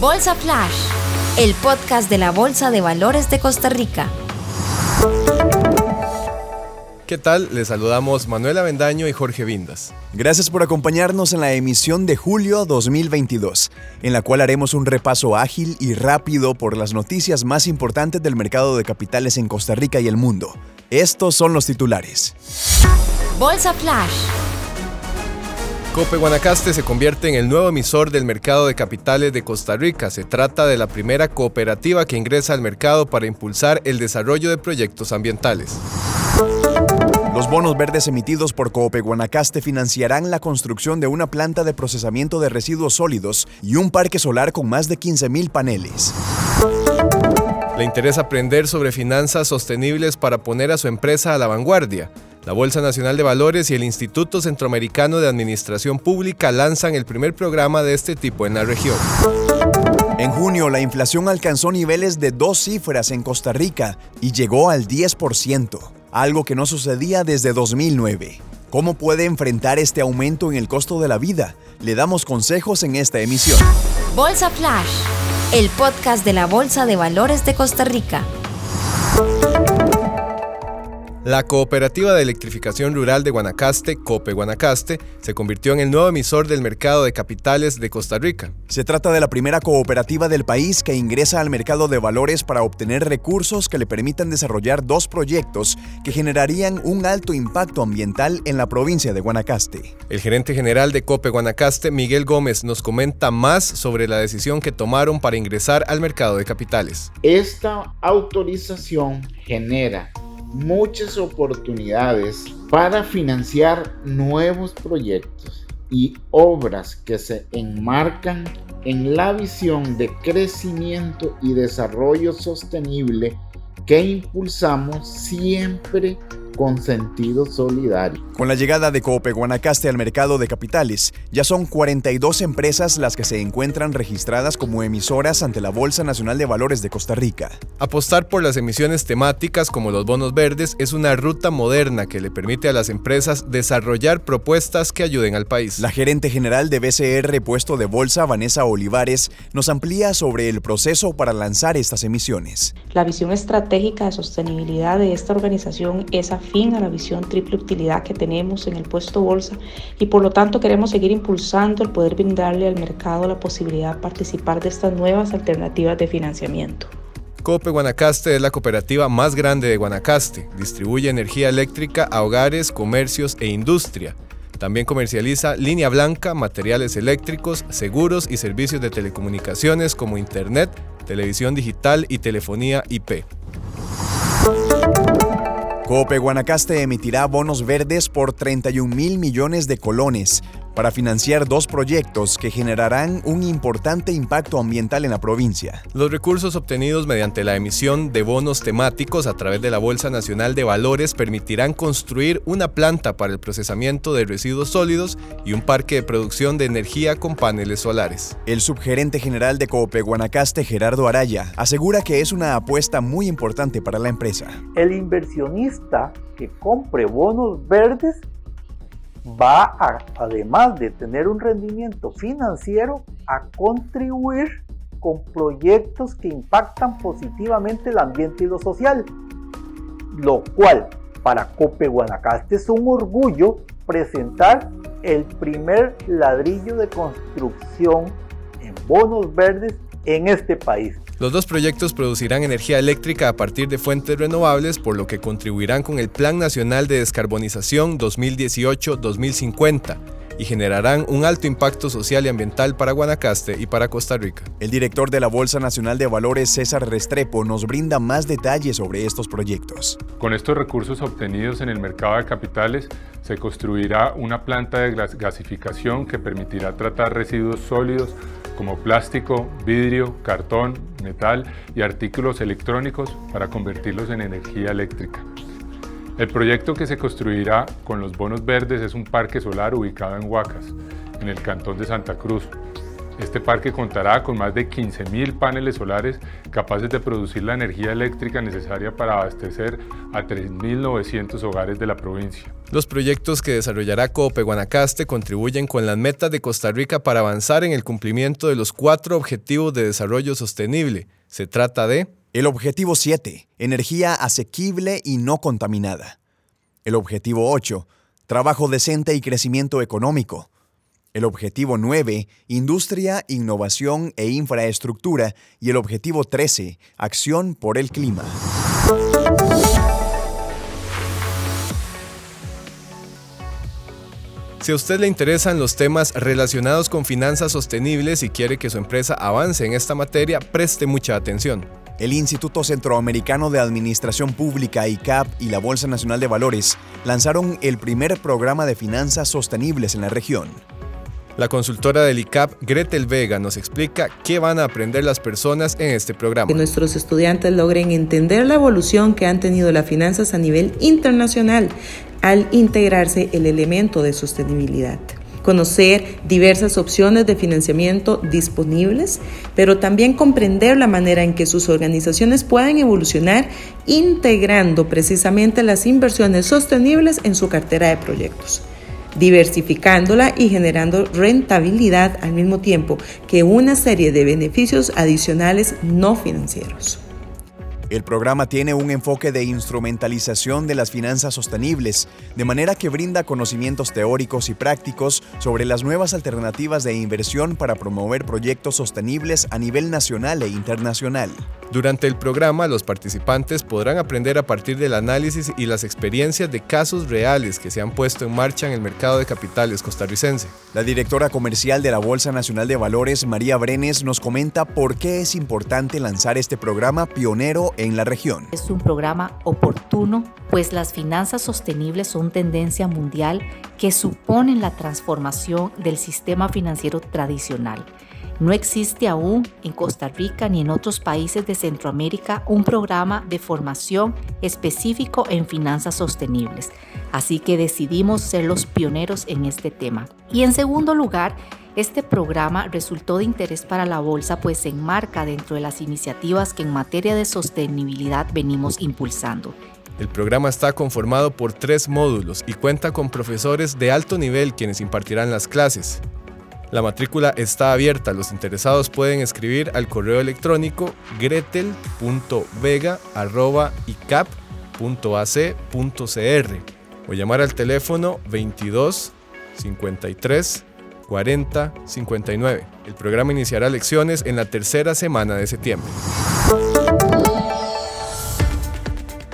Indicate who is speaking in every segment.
Speaker 1: Bolsa Flash, el podcast de la Bolsa de Valores de Costa Rica.
Speaker 2: ¿Qué tal? Les saludamos Manuel Avendaño y Jorge Vindas.
Speaker 3: Gracias por acompañarnos en la emisión de julio 2022, en la cual haremos un repaso ágil y rápido por las noticias más importantes del mercado de capitales en Costa Rica y el mundo. Estos son los titulares.
Speaker 1: Bolsa Flash.
Speaker 2: Cope Guanacaste se convierte en el nuevo emisor del mercado de capitales de Costa Rica. Se trata de la primera cooperativa que ingresa al mercado para impulsar el desarrollo de proyectos ambientales.
Speaker 3: Los bonos verdes emitidos por Coope Guanacaste financiarán la construcción de una planta de procesamiento de residuos sólidos y un parque solar con más de 15.000 paneles.
Speaker 2: Le interesa aprender sobre finanzas sostenibles para poner a su empresa a la vanguardia. La Bolsa Nacional de Valores y el Instituto Centroamericano de Administración Pública lanzan el primer programa de este tipo en la región.
Speaker 3: En junio, la inflación alcanzó niveles de dos cifras en Costa Rica y llegó al 10% algo que no sucedía desde 2009. ¿Cómo puede enfrentar este aumento en el costo de la vida? Le damos consejos en esta emisión.
Speaker 1: Bolsa Flash, el podcast de la Bolsa de Valores de Costa Rica.
Speaker 2: La Cooperativa de Electrificación Rural de Guanacaste, COPE Guanacaste, se convirtió en el nuevo emisor del mercado de capitales de Costa Rica.
Speaker 3: Se trata de la primera cooperativa del país que ingresa al mercado de valores para obtener recursos que le permitan desarrollar dos proyectos que generarían un alto impacto ambiental en la provincia de Guanacaste.
Speaker 2: El gerente general de COPE Guanacaste, Miguel Gómez, nos comenta más sobre la decisión que tomaron para ingresar al mercado de capitales.
Speaker 4: Esta autorización genera muchas oportunidades para financiar nuevos proyectos y obras que se enmarcan en la visión de crecimiento y desarrollo sostenible que impulsamos siempre con sentido solidario.
Speaker 3: Con la llegada de Cope Guanacaste al mercado de capitales, ya son 42 empresas las que se encuentran registradas como emisoras ante la Bolsa Nacional de Valores de Costa Rica.
Speaker 2: Apostar por las emisiones temáticas como los bonos verdes es una ruta moderna que le permite a las empresas desarrollar propuestas que ayuden al país.
Speaker 3: La gerente general de BCR Puesto de Bolsa, Vanessa Olivares, nos amplía sobre el proceso para lanzar estas emisiones.
Speaker 5: La visión estratégica de sostenibilidad de esta organización es a fin a la visión triple utilidad que tenemos en el puesto bolsa y por lo tanto queremos seguir impulsando el poder brindarle al mercado la posibilidad de participar de estas nuevas alternativas de financiamiento.
Speaker 2: Cope Guanacaste es la cooperativa más grande de Guanacaste. Distribuye energía eléctrica a hogares, comercios e industria. También comercializa línea blanca, materiales eléctricos, seguros y servicios de telecomunicaciones como Internet, televisión digital y telefonía IP.
Speaker 3: Cope Guanacaste emitirá bonos verdes por 31 mil millones de colones para financiar dos proyectos que generarán un importante impacto ambiental en la provincia.
Speaker 2: Los recursos obtenidos mediante la emisión de bonos temáticos a través de la Bolsa Nacional de Valores permitirán construir una planta para el procesamiento de residuos sólidos y un parque de producción de energía con paneles solares.
Speaker 3: El subgerente general de Cope Guanacaste, Gerardo Araya, asegura que es una apuesta muy importante para la empresa.
Speaker 6: El inversionista que compre bonos verdes va a, además de tener un rendimiento financiero, a contribuir con proyectos que impactan positivamente el ambiente y lo social, lo cual para Cope Guanacaste es un orgullo presentar el primer ladrillo de construcción en bonos verdes en este país.
Speaker 2: Los dos proyectos producirán energía eléctrica a partir de fuentes renovables, por lo que contribuirán con el Plan Nacional de Descarbonización 2018-2050 y generarán un alto impacto social y ambiental para Guanacaste y para Costa Rica.
Speaker 3: El director de la Bolsa Nacional de Valores, César Restrepo, nos brinda más detalles sobre estos proyectos.
Speaker 7: Con estos recursos obtenidos en el mercado de capitales, se construirá una planta de gasificación que permitirá tratar residuos sólidos como plástico, vidrio, cartón, metal y artículos electrónicos para convertirlos en energía eléctrica. El proyecto que se construirá con los bonos verdes es un parque solar ubicado en Huacas, en el cantón de Santa Cruz. Este parque contará con más de 15.000 paneles solares capaces de producir la energía eléctrica necesaria para abastecer a 3.900 hogares de la provincia.
Speaker 2: Los proyectos que desarrollará Cope Guanacaste contribuyen con las metas de Costa Rica para avanzar en el cumplimiento de los cuatro objetivos de desarrollo sostenible. Se trata de
Speaker 3: el objetivo 7, energía asequible y no contaminada. El objetivo 8, trabajo decente y crecimiento económico. El objetivo 9, industria, innovación e infraestructura. Y el objetivo 13, acción por el clima.
Speaker 2: Si a usted le interesan los temas relacionados con finanzas sostenibles y quiere que su empresa avance en esta materia, preste mucha atención.
Speaker 3: El Instituto Centroamericano de Administración Pública, ICAP, y la Bolsa Nacional de Valores lanzaron el primer programa de finanzas sostenibles en la región.
Speaker 2: La consultora del ICAP, Gretel Vega, nos explica qué van a aprender las personas en este programa.
Speaker 8: Que nuestros estudiantes logren entender la evolución que han tenido las finanzas a nivel internacional al integrarse el elemento de sostenibilidad conocer diversas opciones de financiamiento disponibles, pero también comprender la manera en que sus organizaciones pueden evolucionar integrando precisamente las inversiones sostenibles en su cartera de proyectos diversificándola y generando rentabilidad al mismo tiempo que una serie de beneficios adicionales no financieros.
Speaker 3: El programa tiene un enfoque de instrumentalización de las finanzas sostenibles, de manera que brinda conocimientos teóricos y prácticos sobre las nuevas alternativas de inversión para promover proyectos sostenibles a nivel nacional e internacional.
Speaker 2: Durante el programa, los participantes podrán aprender a partir del análisis y las experiencias de casos reales que se han puesto en marcha en el mercado de capitales costarricense.
Speaker 3: La directora comercial de la Bolsa Nacional de Valores, María Brenes, nos comenta por qué es importante lanzar este programa pionero en la región.
Speaker 9: Es un programa oportuno, pues las finanzas sostenibles son tendencia mundial que suponen la transformación del sistema financiero tradicional no existe aún en Costa Rica ni en otros países de Centroamérica un programa de formación específico en finanzas sostenibles, así que decidimos ser los pioneros en este tema. Y en segundo lugar, este programa resultó de interés para la bolsa pues se enmarca dentro de las iniciativas que en materia de sostenibilidad venimos impulsando.
Speaker 2: El programa está conformado por tres módulos y cuenta con profesores de alto nivel quienes impartirán las clases. La matrícula está abierta. Los interesados pueden escribir al correo electrónico gretel.vega.icap.ac.cr o llamar al teléfono 22 53 40 59. El programa iniciará lecciones en la tercera semana de septiembre.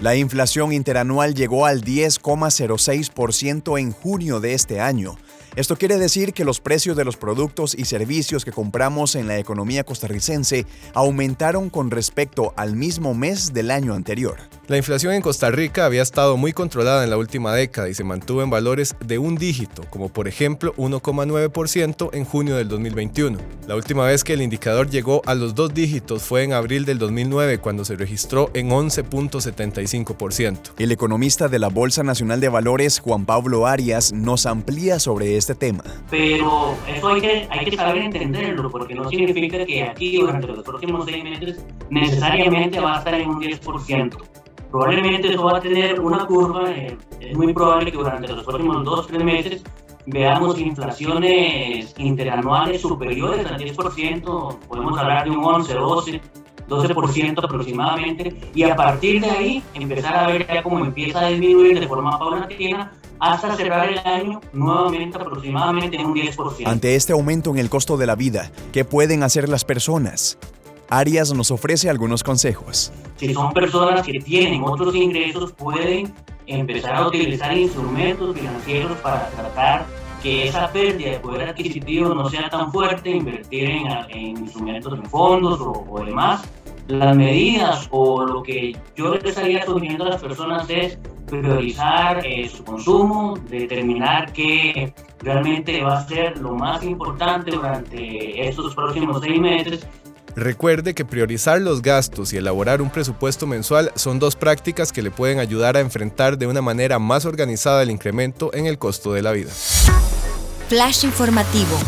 Speaker 3: La inflación interanual llegó al 10,06% en junio de este año esto quiere decir que los precios de los productos y servicios que compramos en la economía costarricense aumentaron con respecto al mismo mes del año anterior.
Speaker 2: La inflación en Costa Rica había estado muy controlada en la última década y se mantuvo en valores de un dígito, como por ejemplo 1,9% en junio del 2021. La última vez que el indicador llegó a los dos dígitos fue en abril del 2009, cuando se registró en 11.75%.
Speaker 3: El economista de la Bolsa Nacional de Valores, Juan Pablo Arias, nos amplía sobre este tema.
Speaker 10: Pero eso hay que, hay que saber entenderlo, porque no significa que aquí durante los próximos seis meses necesariamente va a estar en un 10% probablemente eso va a tener una curva, eh, es muy probable que durante los próximos dos o tres meses veamos inflaciones interanuales superiores al 10%, podemos hablar de un 11, 12, 12% aproximadamente, y a partir de ahí empezar a ver ya cómo empieza a disminuir de forma paulatina hasta cerrar el año nuevamente aproximadamente en un 10%.
Speaker 3: Ante este aumento en el costo de la vida, ¿qué pueden hacer las personas? Arias nos ofrece algunos consejos.
Speaker 10: Si son personas que tienen otros ingresos, pueden empezar a utilizar instrumentos financieros para tratar que esa pérdida de poder adquisitivo no sea tan fuerte, invertir en, instrumentos en fondos o, demás. Las medidas o lo que yo les estaría sugiriendo a las personas es priorizar eh, su consumo, determinar qué realmente va a ser lo más importante durante estos próximos seis meses
Speaker 2: Recuerde que priorizar los gastos y elaborar un presupuesto mensual son dos prácticas que le pueden ayudar a enfrentar de una manera más organizada el incremento en el costo de la vida.
Speaker 1: Flash informativo.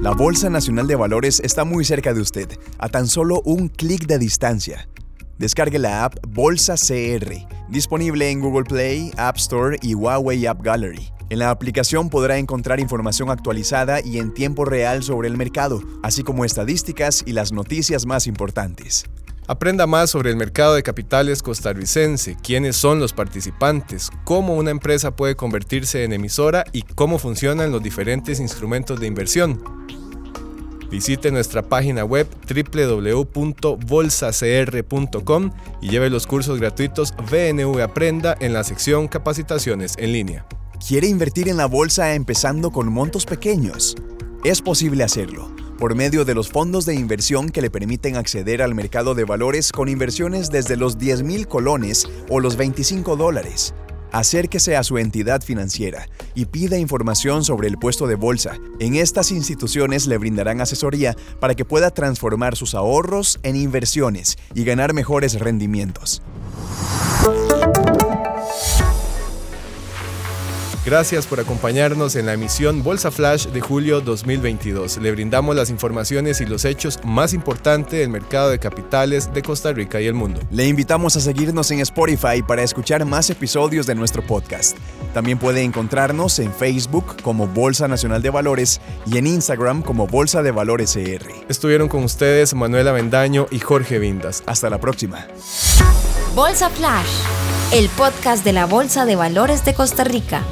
Speaker 3: La Bolsa Nacional de Valores está muy cerca de usted, a tan solo un clic de distancia. Descargue la app Bolsa CR disponible en Google Play, App Store y Huawei App Gallery. En la aplicación podrá encontrar información actualizada y en tiempo real sobre el mercado, así como estadísticas y las noticias más importantes.
Speaker 2: Aprenda más sobre el mercado de capitales costarricense, quiénes son los participantes, cómo una empresa puede convertirse en emisora y cómo funcionan los diferentes instrumentos de inversión. Visite nuestra página web www.bolsacr.com y lleve los cursos gratuitos VNV Aprenda en la sección Capacitaciones en línea.
Speaker 3: ¿Quiere invertir en la bolsa empezando con montos pequeños? Es posible hacerlo por medio de los fondos de inversión que le permiten acceder al mercado de valores con inversiones desde los 10 mil colones o los 25 dólares. Acérquese a su entidad financiera y pida información sobre el puesto de bolsa. En estas instituciones le brindarán asesoría para que pueda transformar sus ahorros en inversiones y ganar mejores rendimientos.
Speaker 2: Gracias por acompañarnos en la emisión Bolsa Flash de julio 2022. Le brindamos las informaciones y los hechos más importantes del mercado de capitales de Costa Rica y el mundo.
Speaker 3: Le invitamos a seguirnos en Spotify para escuchar más episodios de nuestro podcast. También puede encontrarnos en Facebook como Bolsa Nacional de Valores y en Instagram como Bolsa de Valores CR.
Speaker 2: Estuvieron con ustedes Manuela Vendaño y Jorge Vindas.
Speaker 3: Hasta la próxima.
Speaker 1: Bolsa Flash, el podcast de la Bolsa de Valores de Costa Rica.